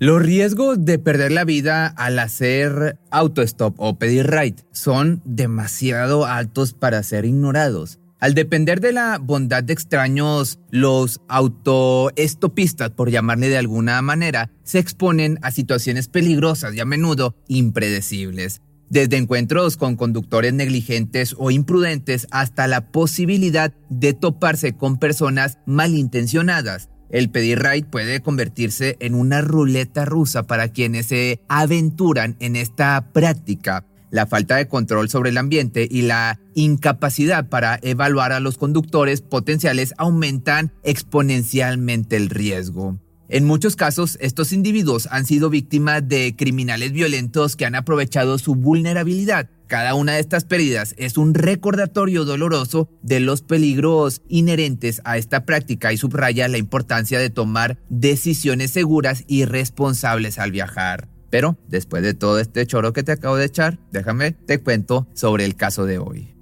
Los riesgos de perder la vida al hacer autostop o pedir ride son demasiado altos para ser ignorados. Al depender de la bondad de extraños, los autoestopistas, por llamarle de alguna manera, se exponen a situaciones peligrosas y a menudo impredecibles. Desde encuentros con conductores negligentes o imprudentes hasta la posibilidad de toparse con personas malintencionadas el pedir ride puede convertirse en una ruleta rusa para quienes se aventuran en esta práctica. La falta de control sobre el ambiente y la incapacidad para evaluar a los conductores potenciales aumentan exponencialmente el riesgo. En muchos casos, estos individuos han sido víctimas de criminales violentos que han aprovechado su vulnerabilidad cada una de estas pérdidas es un recordatorio doloroso de los peligros inherentes a esta práctica y subraya la importancia de tomar decisiones seguras y responsables al viajar. Pero después de todo este choro que te acabo de echar, déjame te cuento sobre el caso de hoy.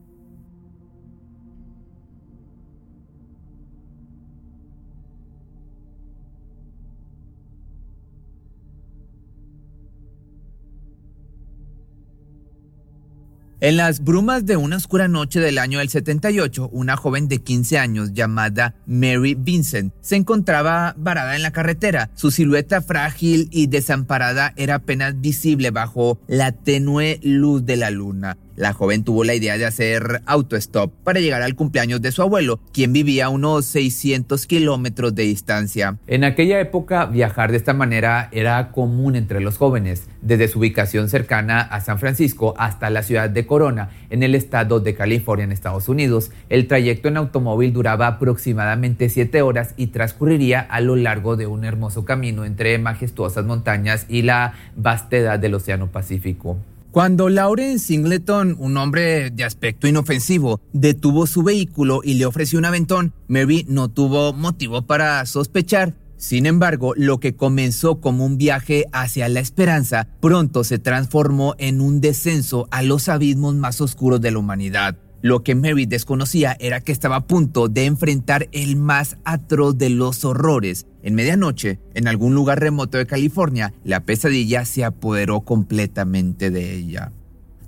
En las brumas de una oscura noche del año del 78, una joven de 15 años llamada Mary Vincent se encontraba varada en la carretera. Su silueta frágil y desamparada era apenas visible bajo la tenue luz de la luna. La joven tuvo la idea de hacer autostop para llegar al cumpleaños de su abuelo, quien vivía a unos 600 kilómetros de distancia. En aquella época, viajar de esta manera era común entre los jóvenes, desde su ubicación cercana a San Francisco hasta la ciudad de Corona, en el estado de California, en Estados Unidos. El trayecto en automóvil duraba aproximadamente 7 horas y transcurriría a lo largo de un hermoso camino entre majestuosas montañas y la vastedad del Océano Pacífico. Cuando Lauren Singleton, un hombre de aspecto inofensivo, detuvo su vehículo y le ofreció un aventón, Mary no tuvo motivo para sospechar. Sin embargo, lo que comenzó como un viaje hacia la esperanza pronto se transformó en un descenso a los abismos más oscuros de la humanidad. Lo que Mary desconocía era que estaba a punto de enfrentar el más atroz de los horrores. En medianoche, en algún lugar remoto de California, la pesadilla se apoderó completamente de ella.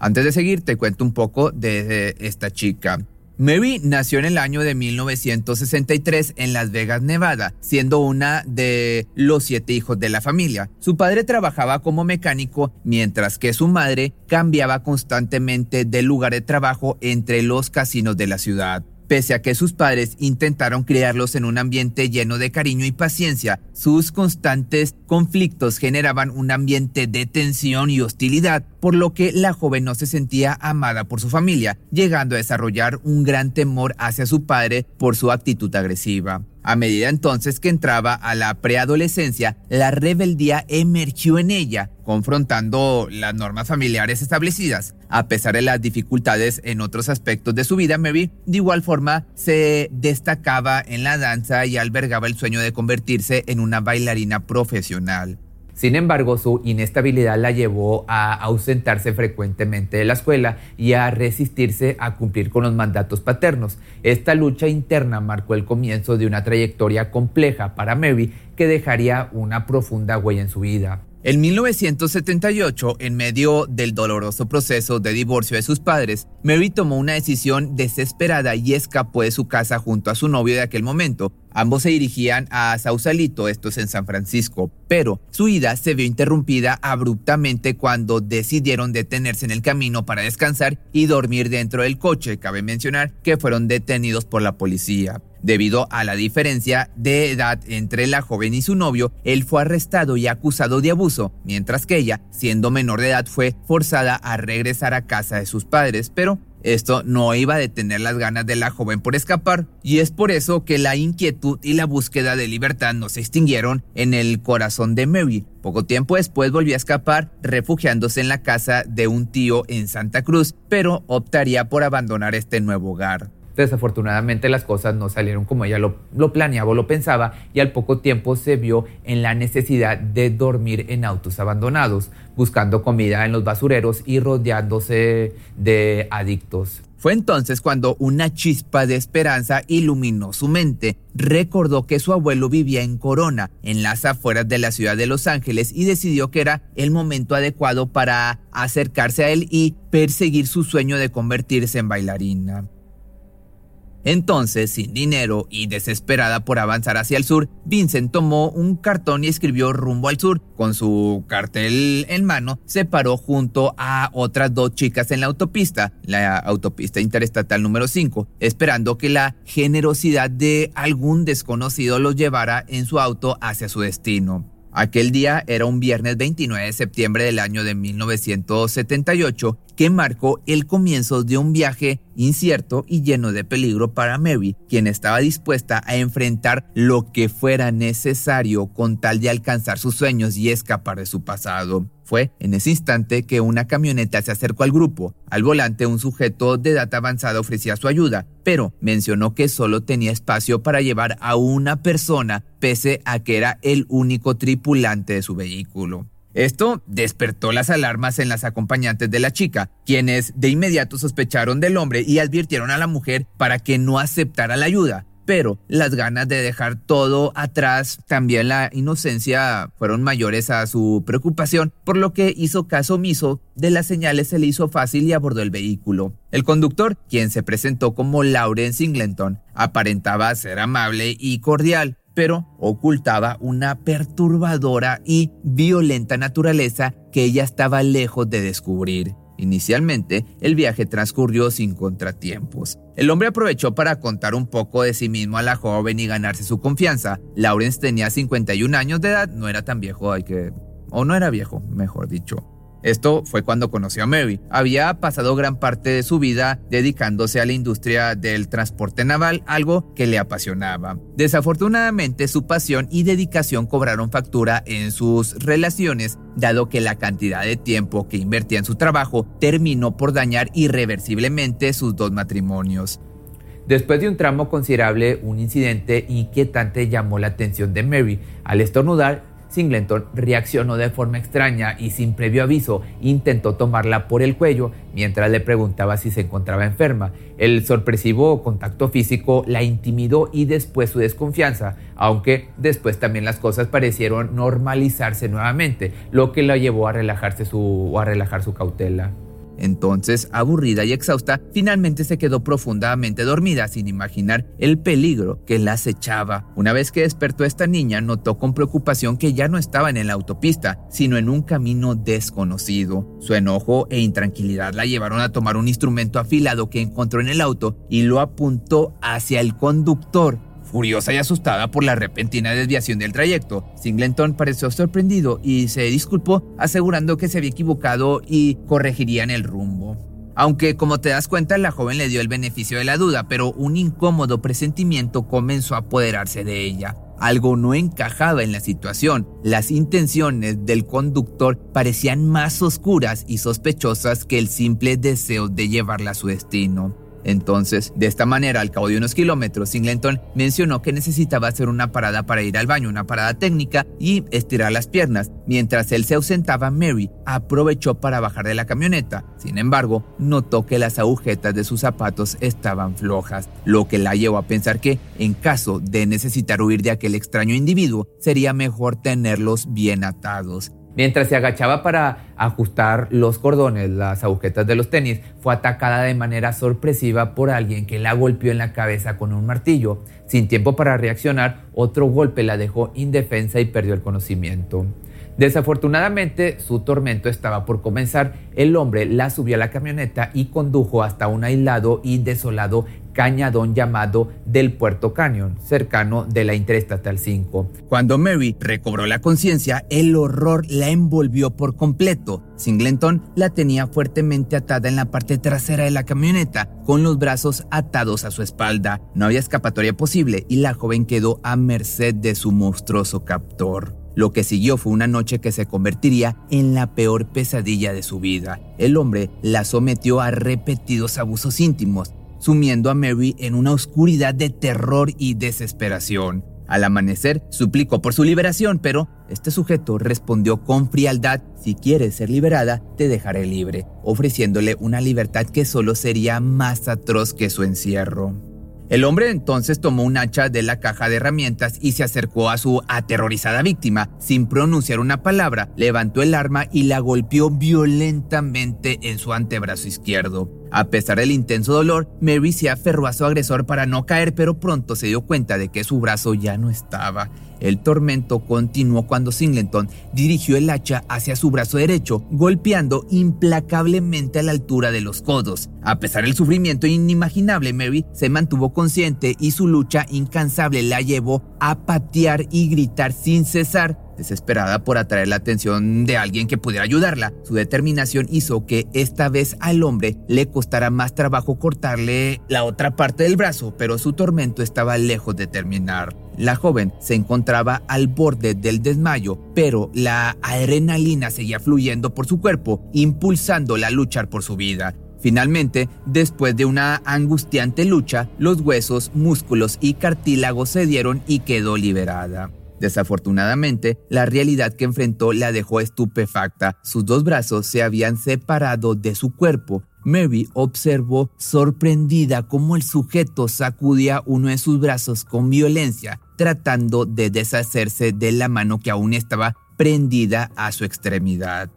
Antes de seguir, te cuento un poco de esta chica. Mary nació en el año de 1963 en Las Vegas, Nevada, siendo una de los siete hijos de la familia. Su padre trabajaba como mecánico, mientras que su madre cambiaba constantemente de lugar de trabajo entre los casinos de la ciudad. Pese a que sus padres intentaron criarlos en un ambiente lleno de cariño y paciencia, sus constantes conflictos generaban un ambiente de tensión y hostilidad, por lo que la joven no se sentía amada por su familia, llegando a desarrollar un gran temor hacia su padre por su actitud agresiva. A medida entonces que entraba a la preadolescencia, la rebeldía emergió en ella, confrontando las normas familiares establecidas. A pesar de las dificultades en otros aspectos de su vida, Mary de igual forma se destacaba en la danza y albergaba el sueño de convertirse en una bailarina profesional. Sin embargo, su inestabilidad la llevó a ausentarse frecuentemente de la escuela y a resistirse a cumplir con los mandatos paternos. Esta lucha interna marcó el comienzo de una trayectoria compleja para Mary que dejaría una profunda huella en su vida. En 1978, en medio del doloroso proceso de divorcio de sus padres, Mary tomó una decisión desesperada y escapó de su casa junto a su novio de aquel momento. Ambos se dirigían a Sausalito, esto es en San Francisco, pero su ida se vio interrumpida abruptamente cuando decidieron detenerse en el camino para descansar y dormir dentro del coche. Cabe mencionar que fueron detenidos por la policía. Debido a la diferencia de edad entre la joven y su novio, él fue arrestado y acusado de abuso, mientras que ella, siendo menor de edad, fue forzada a regresar a casa de sus padres, pero esto no iba a detener las ganas de la joven por escapar, y es por eso que la inquietud y la búsqueda de libertad no se extinguieron en el corazón de Mary. Poco tiempo después volvió a escapar, refugiándose en la casa de un tío en Santa Cruz, pero optaría por abandonar este nuevo hogar. Desafortunadamente las cosas no salieron como ella lo, planeaba o lo pensaba y al poco tiempo se vio en la necesidad de dormir en autos abandonados, buscando comida en los basureros y rodeándose de adictos. Fue entonces cuando una chispa de esperanza iluminó su mente. Recordó que su abuelo vivía en Corona, en las afueras de la ciudad de Los Ángeles, y decidió que era el momento adecuado para acercarse a él y perseguir su sueño de convertirse en bailarina. Entonces, sin dinero y desesperada por avanzar hacia el sur, Vincent tomó un cartón y escribió rumbo al sur. Con su cartel en mano, se paró junto a otras dos chicas en la autopista, la autopista interestatal número 5, esperando que la generosidad de algún desconocido los llevara en su auto hacia su destino. Aquel día era un viernes 29 de septiembre del año de 1978 que marcó el comienzo de un viaje incierto y lleno de peligro para Mary, quien estaba dispuesta a enfrentar lo que fuera necesario con tal de alcanzar sus sueños y escapar de su pasado. Fue en ese instante que una camioneta se acercó al grupo. Al volante un sujeto de edad avanzada ofrecía su ayuda, pero mencionó que solo tenía espacio para llevar a una persona pese a que era el único tripulante de su vehículo. Esto despertó las alarmas en las acompañantes de la chica, quienes de inmediato sospecharon del hombre y advirtieron a la mujer para que no aceptara la ayuda pero las ganas de dejar todo atrás, también la inocencia fueron mayores a su preocupación, por lo que hizo caso omiso de las señales se le hizo fácil y abordó el vehículo. El conductor, quien se presentó como Lauren Singleton, aparentaba ser amable y cordial, pero ocultaba una perturbadora y violenta naturaleza que ella estaba lejos de descubrir. Inicialmente, el viaje transcurrió sin contratiempos. El hombre aprovechó para contar un poco de sí mismo a la joven y ganarse su confianza. Lawrence tenía 51 años de edad, no era tan viejo, hay que... o no era viejo, mejor dicho. Esto fue cuando conoció a Mary. Había pasado gran parte de su vida dedicándose a la industria del transporte naval, algo que le apasionaba. Desafortunadamente, su pasión y dedicación cobraron factura en sus relaciones, dado que la cantidad de tiempo que invertía en su trabajo terminó por dañar irreversiblemente sus dos matrimonios. Después de un tramo considerable, un incidente inquietante llamó la atención de Mary. Al estornudar, Singleton reaccionó de forma extraña y sin previo aviso intentó tomarla por el cuello mientras le preguntaba si se encontraba enferma. El sorpresivo contacto físico la intimidó y después su desconfianza, aunque después también las cosas parecieron normalizarse nuevamente, lo que la llevó a relajarse su, a relajar su cautela. Entonces, aburrida y exhausta, finalmente se quedó profundamente dormida sin imaginar el peligro que la acechaba. Una vez que despertó esta niña, notó con preocupación que ya no estaban en la autopista, sino en un camino desconocido. Su enojo e intranquilidad la llevaron a tomar un instrumento afilado que encontró en el auto y lo apuntó hacia el conductor Furiosa y asustada por la repentina desviación del trayecto, Singleton pareció sorprendido y se disculpó asegurando que se había equivocado y corregirían el rumbo. Aunque como te das cuenta la joven le dio el beneficio de la duda, pero un incómodo presentimiento comenzó a apoderarse de ella. Algo no encajaba en la situación. Las intenciones del conductor parecían más oscuras y sospechosas que el simple deseo de llevarla a su destino. Entonces, de esta manera, al cabo de unos kilómetros, Singleton mencionó que necesitaba hacer una parada para ir al baño, una parada técnica y estirar las piernas. Mientras él se ausentaba, Mary aprovechó para bajar de la camioneta. Sin embargo, notó que las agujetas de sus zapatos estaban flojas, lo que la llevó a pensar que, en caso de necesitar huir de aquel extraño individuo, sería mejor tenerlos bien atados. Mientras se agachaba para ajustar los cordones, las agujetas de los tenis, fue atacada de manera sorpresiva por alguien que la golpeó en la cabeza con un martillo. Sin tiempo para reaccionar, otro golpe la dejó indefensa y perdió el conocimiento. Desafortunadamente, su tormento estaba por comenzar. El hombre la subió a la camioneta y condujo hasta un aislado y desolado cañadón llamado del Puerto Canyon, cercano de la Interestatal 5. Cuando Mary recobró la conciencia, el horror la envolvió por completo. Singleton la tenía fuertemente atada en la parte trasera de la camioneta, con los brazos atados a su espalda. No había escapatoria posible y la joven quedó a merced de su monstruoso captor. Lo que siguió fue una noche que se convertiría en la peor pesadilla de su vida. El hombre la sometió a repetidos abusos íntimos, sumiendo a Mary en una oscuridad de terror y desesperación. Al amanecer, suplicó por su liberación, pero este sujeto respondió con frialdad, si quieres ser liberada, te dejaré libre, ofreciéndole una libertad que solo sería más atroz que su encierro. El hombre entonces tomó un hacha de la caja de herramientas y se acercó a su aterrorizada víctima. Sin pronunciar una palabra, levantó el arma y la golpeó violentamente en su antebrazo izquierdo. A pesar del intenso dolor, Mary se aferró a su agresor para no caer, pero pronto se dio cuenta de que su brazo ya no estaba. El tormento continuó cuando Singleton dirigió el hacha hacia su brazo derecho, golpeando implacablemente a la altura de los codos. A pesar del sufrimiento inimaginable, Mary se mantuvo consciente y su lucha incansable la llevó a patear y gritar sin cesar Desesperada por atraer la atención de alguien que pudiera ayudarla, su determinación hizo que esta vez al hombre le costara más trabajo cortarle la otra parte del brazo, pero su tormento estaba lejos de terminar. La joven se encontraba al borde del desmayo, pero la adrenalina seguía fluyendo por su cuerpo, impulsándola a luchar por su vida. Finalmente, después de una angustiante lucha, los huesos, músculos y cartílagos cedieron y quedó liberada. Desafortunadamente, la realidad que enfrentó la dejó estupefacta. Sus dos brazos se habían separado de su cuerpo. Mary observó sorprendida cómo el sujeto sacudía uno de sus brazos con violencia, tratando de deshacerse de la mano que aún estaba prendida a su extremidad.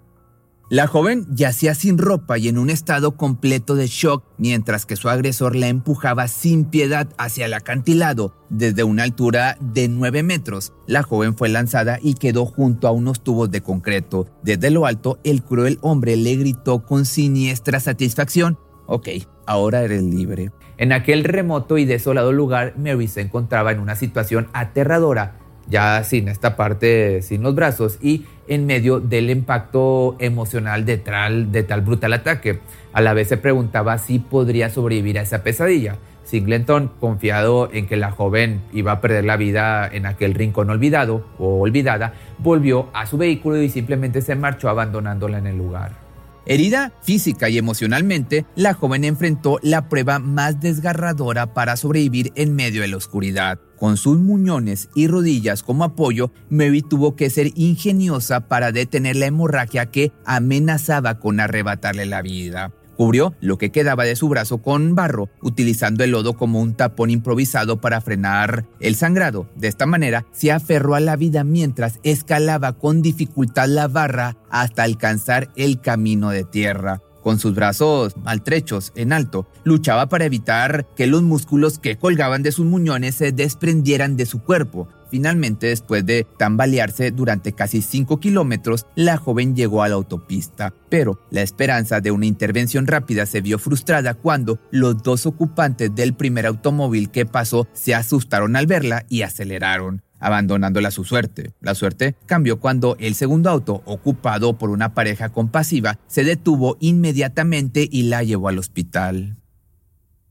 La joven yacía sin ropa y en un estado completo de shock, mientras que su agresor la empujaba sin piedad hacia el acantilado desde una altura de 9 metros. La joven fue lanzada y quedó junto a unos tubos de concreto. Desde lo alto, el cruel hombre le gritó con siniestra satisfacción, Ok, ahora eres libre. En aquel remoto y desolado lugar, Mary se encontraba en una situación aterradora ya sin esta parte, sin los brazos y en medio del impacto emocional de tal, brutal ataque. A la vez se preguntaba si podría sobrevivir a esa pesadilla. Singleton, confiado en que la joven iba a perder la vida en aquel rincón olvidado o olvidada, volvió a su vehículo y simplemente se marchó abandonándola en el lugar. Herida física y emocionalmente, la joven enfrentó la prueba más desgarradora para sobrevivir en medio de la oscuridad. Con sus muñones y rodillas como apoyo, Mary tuvo que ser ingeniosa para detener la hemorragia que amenazaba con arrebatarle la vida. Cubrió lo que quedaba de su brazo con barro, utilizando el lodo como un tapón improvisado para frenar el sangrado. De esta manera, se aferró a la vida mientras escalaba con dificultad la barra hasta alcanzar el camino de tierra. Con sus brazos maltrechos en alto, luchaba para evitar que los músculos que colgaban de sus muñones se desprendieran de su cuerpo. Finalmente, después de tambalearse durante casi 5 kilómetros, la joven llegó a la autopista. Pero la esperanza de una intervención rápida se vio frustrada cuando los dos ocupantes del primer automóvil que pasó se asustaron al verla y aceleraron. abandonándola a su suerte. La suerte cambió cuando el segundo auto, ocupado por una pareja compasiva, se detuvo inmediatamente y la llevó al hospital.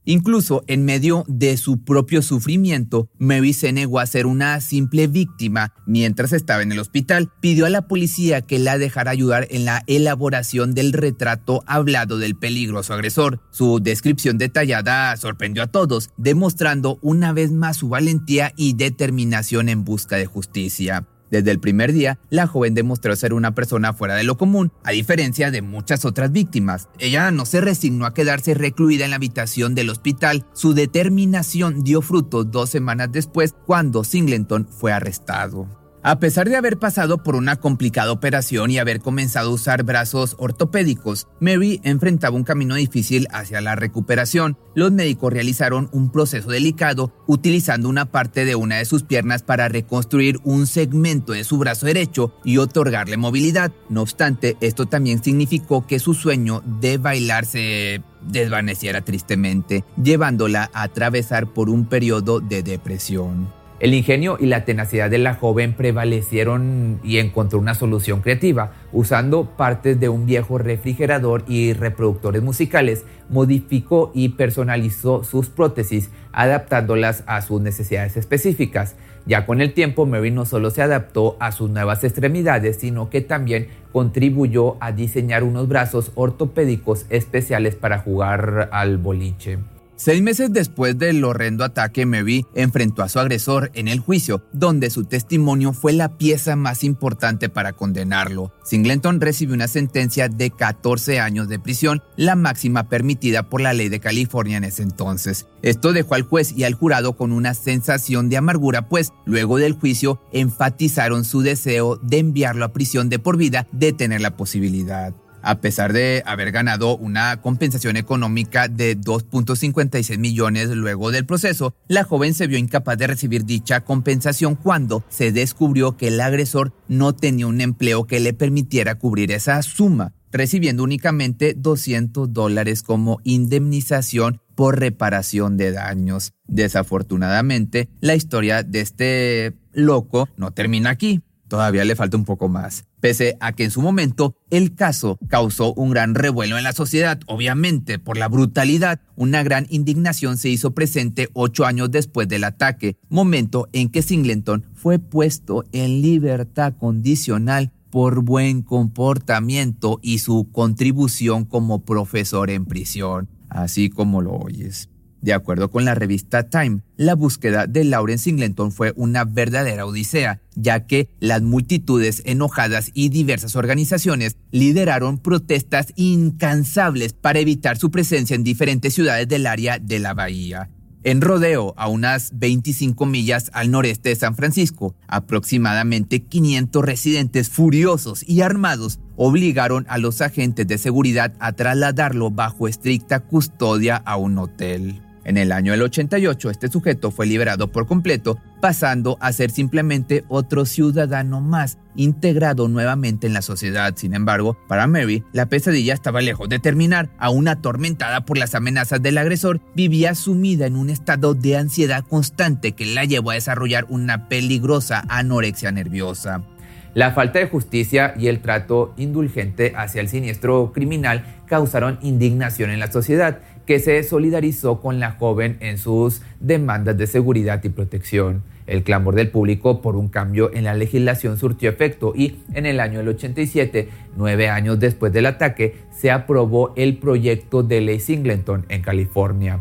Incluso en medio de su propio sufrimiento, Mary se negó a ser una simple víctima. Mientras estaba en el hospital, pidió a la policía que la dejara ayudar en la elaboración del retrato hablado del peligroso agresor. Su descripción detallada sorprendió a todos, demostrando una vez más su valentía y determinación en busca de justicia. Desde el primer día, la joven demostró ser una persona fuera de lo común, a diferencia de muchas otras víctimas. Ella no se resignó a quedarse recluida en la habitación del hospital. Su determinación dio fruto dos semanas después cuando Singleton fue arrestado. A pesar de haber pasado por una complicada operación y haber comenzado a usar brazos ortopédicos, Mary enfrentaba un camino difícil hacia la recuperación. Los médicos realizaron un proceso delicado utilizando una parte de una de sus piernas para reconstruir un segmento de su brazo derecho y otorgarle movilidad. No obstante, esto también significó que su sueño de bailar se desvaneciera tristemente, llevándola a atravesar por un periodo de depresión. El ingenio y la tenacidad de la joven prevalecieron y encontró una solución creativa. Usando partes de un viejo refrigerador y reproductores musicales, modificó y personalizó sus prótesis, adaptándolas a sus necesidades específicas. Ya con el tiempo, Mary no solo se adaptó a sus nuevas extremidades, sino que también contribuyó a diseñar unos brazos ortopédicos especiales para jugar al boliche. Seis meses después del horrendo ataque, Mary enfrentó a su agresor en el juicio, donde su testimonio fue la pieza más importante para condenarlo. Singleton recibió una sentencia de 14 años de prisión, la máxima permitida por la ley de California en ese entonces. Esto dejó al juez y al jurado con una sensación de amargura, pues luego del juicio enfatizaron su deseo de enviarlo a prisión de por vida de tener la posibilidad a pesar de haber ganado una compensación económica de 2.56 millones luego del proceso, la joven se vio incapaz de recibir dicha compensación cuando se descubrió que el agresor no tenía un empleo que le permitiera cubrir esa suma, recibiendo únicamente 200 dólares como indemnización por reparación de daños. Desafortunadamente, la historia de este loco no termina aquí. Todavía le falta un poco más. Pese a que en su momento el caso causó un gran revuelo en la sociedad, obviamente por la brutalidad, una gran indignación se hizo presente ocho años después del ataque, momento en que Singleton fue puesto en libertad condicional por buen comportamiento y su contribución como profesor en prisión, así como lo oyes. De acuerdo con la revista Time, la búsqueda de Lauren Singleton fue una verdadera odisea, ya que las multitudes enojadas y diversas organizaciones lideraron protestas incansables para evitar su presencia en diferentes ciudades del área de la bahía. En Rodeo, a unas 25 millas al noreste de San Francisco, aproximadamente 500 residentes furiosos y armados obligaron a los agentes de seguridad a trasladarlo bajo estricta custodia a un hotel. En el año del 88, este sujeto fue liberado por completo, pasando a ser simplemente otro ciudadano más, integrado nuevamente en la sociedad. Sin embargo, para Mary, la pesadilla estaba lejos de terminar. Aún atormentada por las amenazas del agresor, vivía sumida en un estado de ansiedad constante que la llevó a desarrollar una peligrosa anorexia nerviosa. La falta de justicia y el trato indulgente hacia el siniestro criminal causaron indignación en la sociedad que se solidarizó con la joven en sus demandas de seguridad y protección. El clamor del público por un cambio en la legislación surtió efecto y en el año del 87, nueve años después del ataque, se aprobó el proyecto de ley Singleton en California.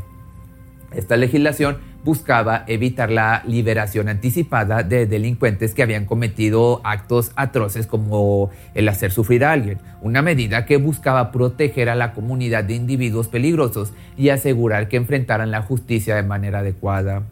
Esta legislación buscaba evitar la liberación anticipada de delincuentes que habían cometido actos atroces como el hacer sufrir a alguien, una medida que buscaba proteger a la comunidad de individuos peligrosos y asegurar que enfrentaran la justicia de manera adecuada.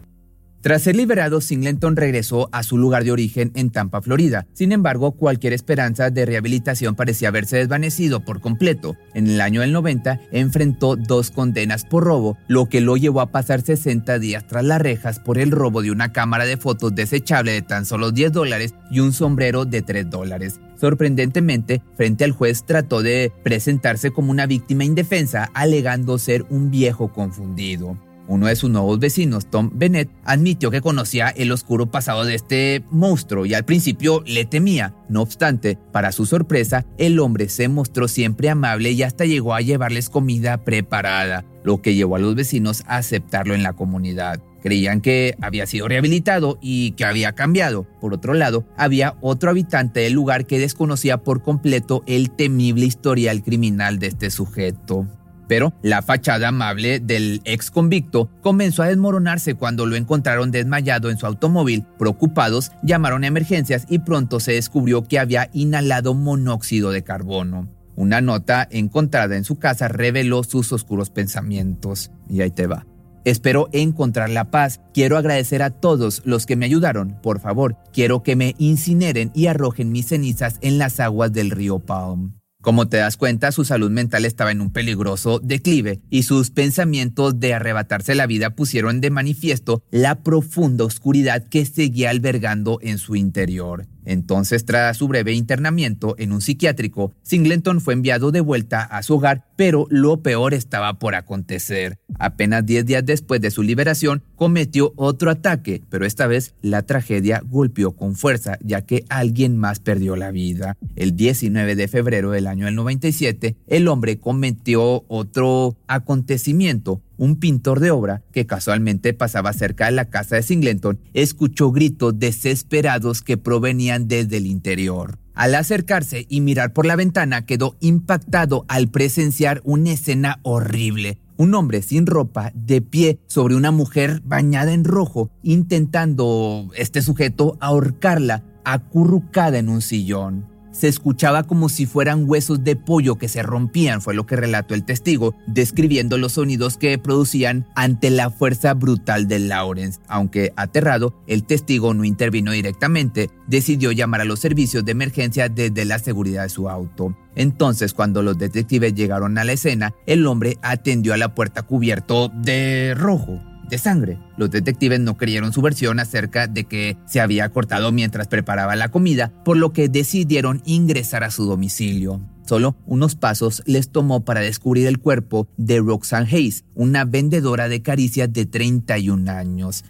Tras ser liberado, Singleton regresó a su lugar de origen en Tampa, Florida. Sin embargo, cualquier esperanza de rehabilitación parecía haberse desvanecido por completo. En el año del 90, enfrentó dos condenas por robo, lo que lo llevó a pasar 60 días tras las rejas por el robo de una cámara de fotos desechable de tan solo 10 dólares y un sombrero de 3 dólares. Sorprendentemente, frente al juez trató de presentarse como una víctima indefensa, alegando ser un viejo confundido. Uno de sus nuevos vecinos, Tom Bennett, admitió que conocía el oscuro pasado de este monstruo y al principio le temía. No obstante, para su sorpresa, el hombre se mostró siempre amable y hasta llegó a llevarles comida preparada, lo que llevó a los vecinos a aceptarlo en la comunidad. Creían que había sido rehabilitado y que había cambiado. Por otro lado, había otro habitante del lugar que desconocía por completo el temible historial criminal de este sujeto. Pero la fachada amable del ex convicto comenzó a desmoronarse cuando lo encontraron desmayado en su automóvil. Preocupados, llamaron a emergencias y pronto se descubrió que había inhalado monóxido de carbono. Una nota encontrada en su casa reveló sus oscuros pensamientos. Y ahí te va. Espero encontrar la paz. Quiero agradecer a todos los que me ayudaron. Por favor, quiero que me incineren y arrojen mis cenizas en las aguas del río Palm. Como te das cuenta, su salud mental estaba en un peligroso declive y sus pensamientos de arrebatarse la vida pusieron de manifiesto la profunda oscuridad que seguía albergando en su interior. Entonces, tras su breve internamiento en un psiquiátrico, Singleton fue enviado de vuelta a su hogar, pero lo peor estaba por acontecer. Apenas 10 días después de su liberación, cometió otro ataque, pero esta vez la tragedia golpeó con fuerza, ya que alguien más perdió la vida. El 19 de febrero del año 97, el hombre cometió otro acontecimiento un pintor de obra que casualmente pasaba cerca de la casa de Singleton escuchó gritos desesperados que provenían desde el interior. Al acercarse y mirar por la ventana quedó impactado al presenciar una escena horrible. Un hombre sin ropa, de pie sobre una mujer bañada en rojo, intentando este sujeto ahorcarla, acurrucada en un sillón. Se escuchaba como si fueran huesos de pollo que se rompían, fue lo que relató el testigo, describiendo los sonidos que producían ante la fuerza brutal de Lawrence. Aunque aterrado, el testigo no intervino directamente, decidió llamar a los servicios de emergencia desde la seguridad de su auto. Entonces, cuando los detectives llegaron a la escena, el hombre atendió a la puerta cubierto de rojo de sangre. Los detectives no creyeron su versión acerca de que se había cortado mientras preparaba la comida, por lo que decidieron ingresar a su domicilio. Solo unos pasos les tomó para descubrir el cuerpo de Roxanne Hayes, una vendedora de caricias de 31 años.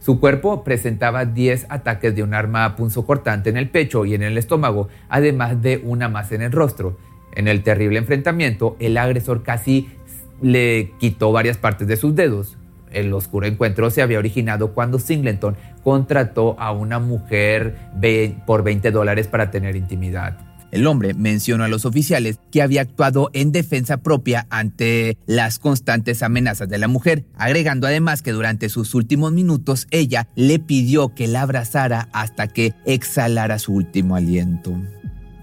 Su cuerpo presentaba 10 ataques de un arma punzocortante en el pecho y en el estómago, además de una más en el rostro. En el terrible enfrentamiento, el agresor casi le quitó varias partes de sus dedos. El oscuro encuentro se había originado cuando Singleton contrató a una mujer por 20 dólares para tener intimidad. El hombre mencionó a los oficiales que había actuado en defensa propia ante las constantes amenazas de la mujer, agregando además que durante sus últimos minutos ella le pidió que la abrazara hasta que exhalara su último aliento.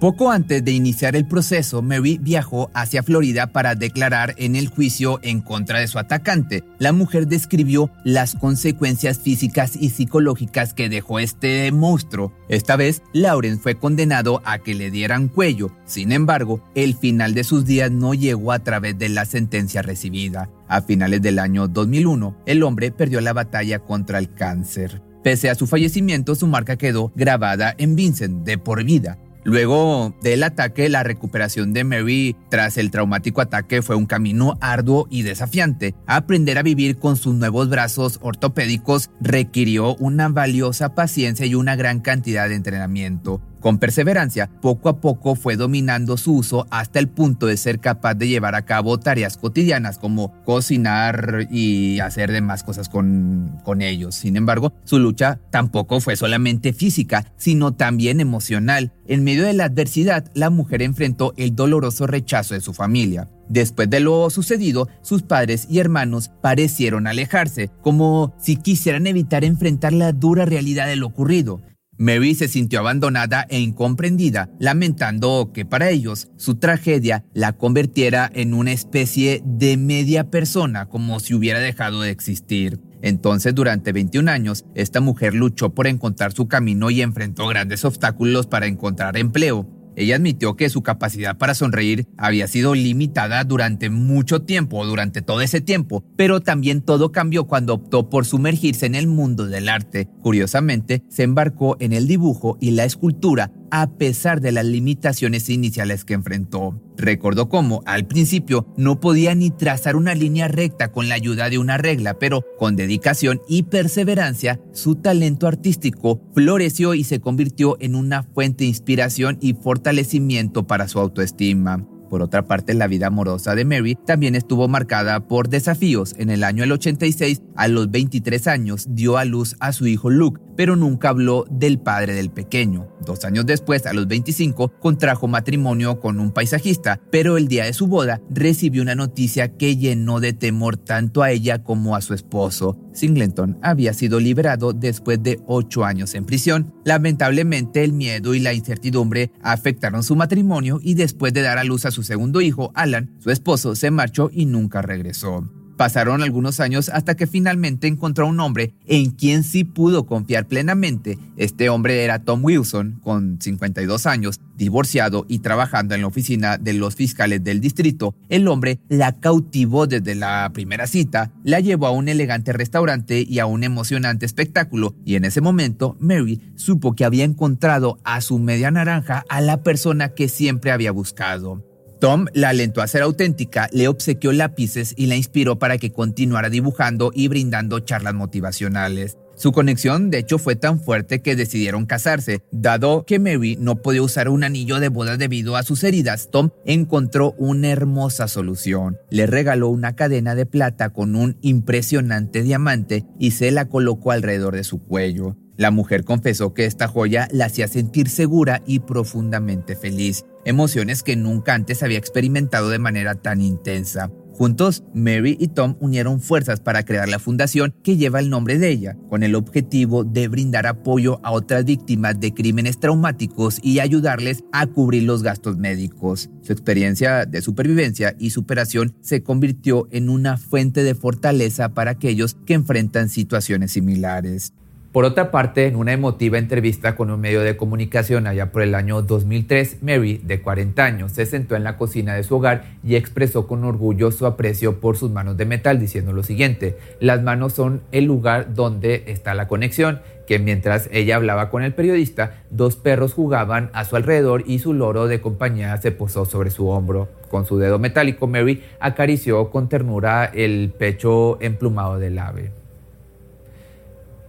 Poco antes de iniciar el proceso, Mary viajó hacia Florida para declarar en el juicio en contra de su atacante. La mujer describió las consecuencias físicas y psicológicas que dejó este monstruo. Esta vez, Lauren fue condenado a que le dieran cuello. Sin embargo, el final de sus días no llegó a través de la sentencia recibida. A finales del año 2001, el hombre perdió la batalla contra el cáncer. Pese a su fallecimiento, su marca quedó grabada en Vincent de por vida. Luego del ataque, la recuperación de Mary tras el traumático ataque fue un camino arduo y desafiante. Aprender a vivir con sus nuevos brazos ortopédicos requirió una valiosa paciencia y una gran cantidad de entrenamiento. Con perseverancia, poco a poco fue dominando su uso hasta el punto de ser capaz de llevar a cabo tareas cotidianas como cocinar y hacer demás cosas con, con ellos. Sin embargo, su lucha tampoco fue solamente física, sino también emocional. En medio de la adversidad, la mujer enfrentó el doloroso rechazo de su familia. Después de lo sucedido, sus padres y hermanos parecieron alejarse, como si quisieran evitar enfrentar la dura realidad de lo ocurrido. Mary se sintió abandonada e incomprendida, lamentando que para ellos su tragedia la convirtiera en una especie de media persona, como si hubiera dejado de existir. Entonces, durante 21 años, esta mujer luchó por encontrar su camino y enfrentó grandes obstáculos para encontrar empleo. Ella admitió que su capacidad para sonreír había sido limitada durante mucho tiempo, durante todo ese tiempo, pero también todo cambió cuando optó por sumergirse en el mundo del arte. Curiosamente, se embarcó en el dibujo y la escultura a pesar de las limitaciones iniciales que enfrentó. Recordó cómo, al principio, no podía ni trazar una línea recta con la ayuda de una regla, pero con dedicación y perseverancia, su talento artístico floreció y se convirtió en una fuente de inspiración y fortalecimiento para su autoestima. Por otra parte, la vida amorosa de Mary también estuvo marcada por desafíos. En el año 86, a los 23 años, dio a luz a su hijo Luke, pero nunca habló del padre del pequeño. Dos años después, a los 25, contrajo matrimonio con un paisajista, pero el día de su boda recibió una noticia que llenó de temor tanto a ella como a su esposo. Singleton había sido liberado después de ocho años en prisión. Lamentablemente, el miedo y la incertidumbre afectaron su matrimonio y después de dar a luz a su segundo hijo, Alan, su esposo se marchó y nunca regresó. Pasaron algunos años hasta que finalmente encontró un hombre en quien sí pudo confiar plenamente. Este hombre era Tom Wilson, con 52 años, divorciado y trabajando en la oficina de los fiscales del distrito. El hombre la cautivó desde la primera cita, la llevó a un elegante restaurante y a un emocionante espectáculo, y en ese momento Mary supo que había encontrado a su media naranja a la persona que siempre había buscado. Tom la alentó a ser auténtica, le obsequió lápices y la inspiró para que continuara dibujando y brindando charlas motivacionales. Su conexión, de hecho, fue tan fuerte que decidieron casarse. Dado que Mary no podía usar un anillo de boda debido a sus heridas, Tom encontró una hermosa solución. Le regaló una cadena de plata con un impresionante diamante y se la colocó alrededor de su cuello. La mujer confesó que esta joya la hacía sentir segura y profundamente feliz, emociones que nunca antes había experimentado de manera tan intensa. Juntos, Mary y Tom unieron fuerzas para crear la fundación que lleva el nombre de ella, con el objetivo de brindar apoyo a otras víctimas de crímenes traumáticos y ayudarles a cubrir los gastos médicos. Su experiencia de supervivencia y superación se convirtió en una fuente de fortaleza para aquellos que enfrentan situaciones similares. Por otra parte, en una emotiva entrevista con un medio de comunicación allá por el año 2003, Mary, de 40 años, se sentó en la cocina de su hogar y expresó con orgullo su aprecio por sus manos de metal, diciendo lo siguiente, las manos son el lugar donde está la conexión, que mientras ella hablaba con el periodista, dos perros jugaban a su alrededor y su loro de compañía se posó sobre su hombro. Con su dedo metálico, Mary acarició con ternura el pecho emplumado del ave.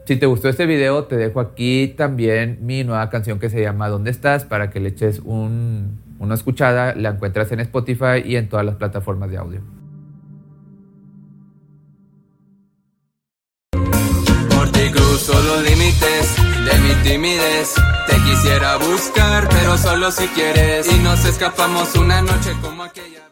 Si te gustó este video, te dejo aquí también mi nueva canción que se llama ¿Dónde estás? para que le eches una escuchada. La encuentras en Spotify y en todas las plataformas de audio. Por ti cruzo los límites de mi timidez. Te quisiera buscar, pero solo si quieres. Y nos escapamos una noche como aquella.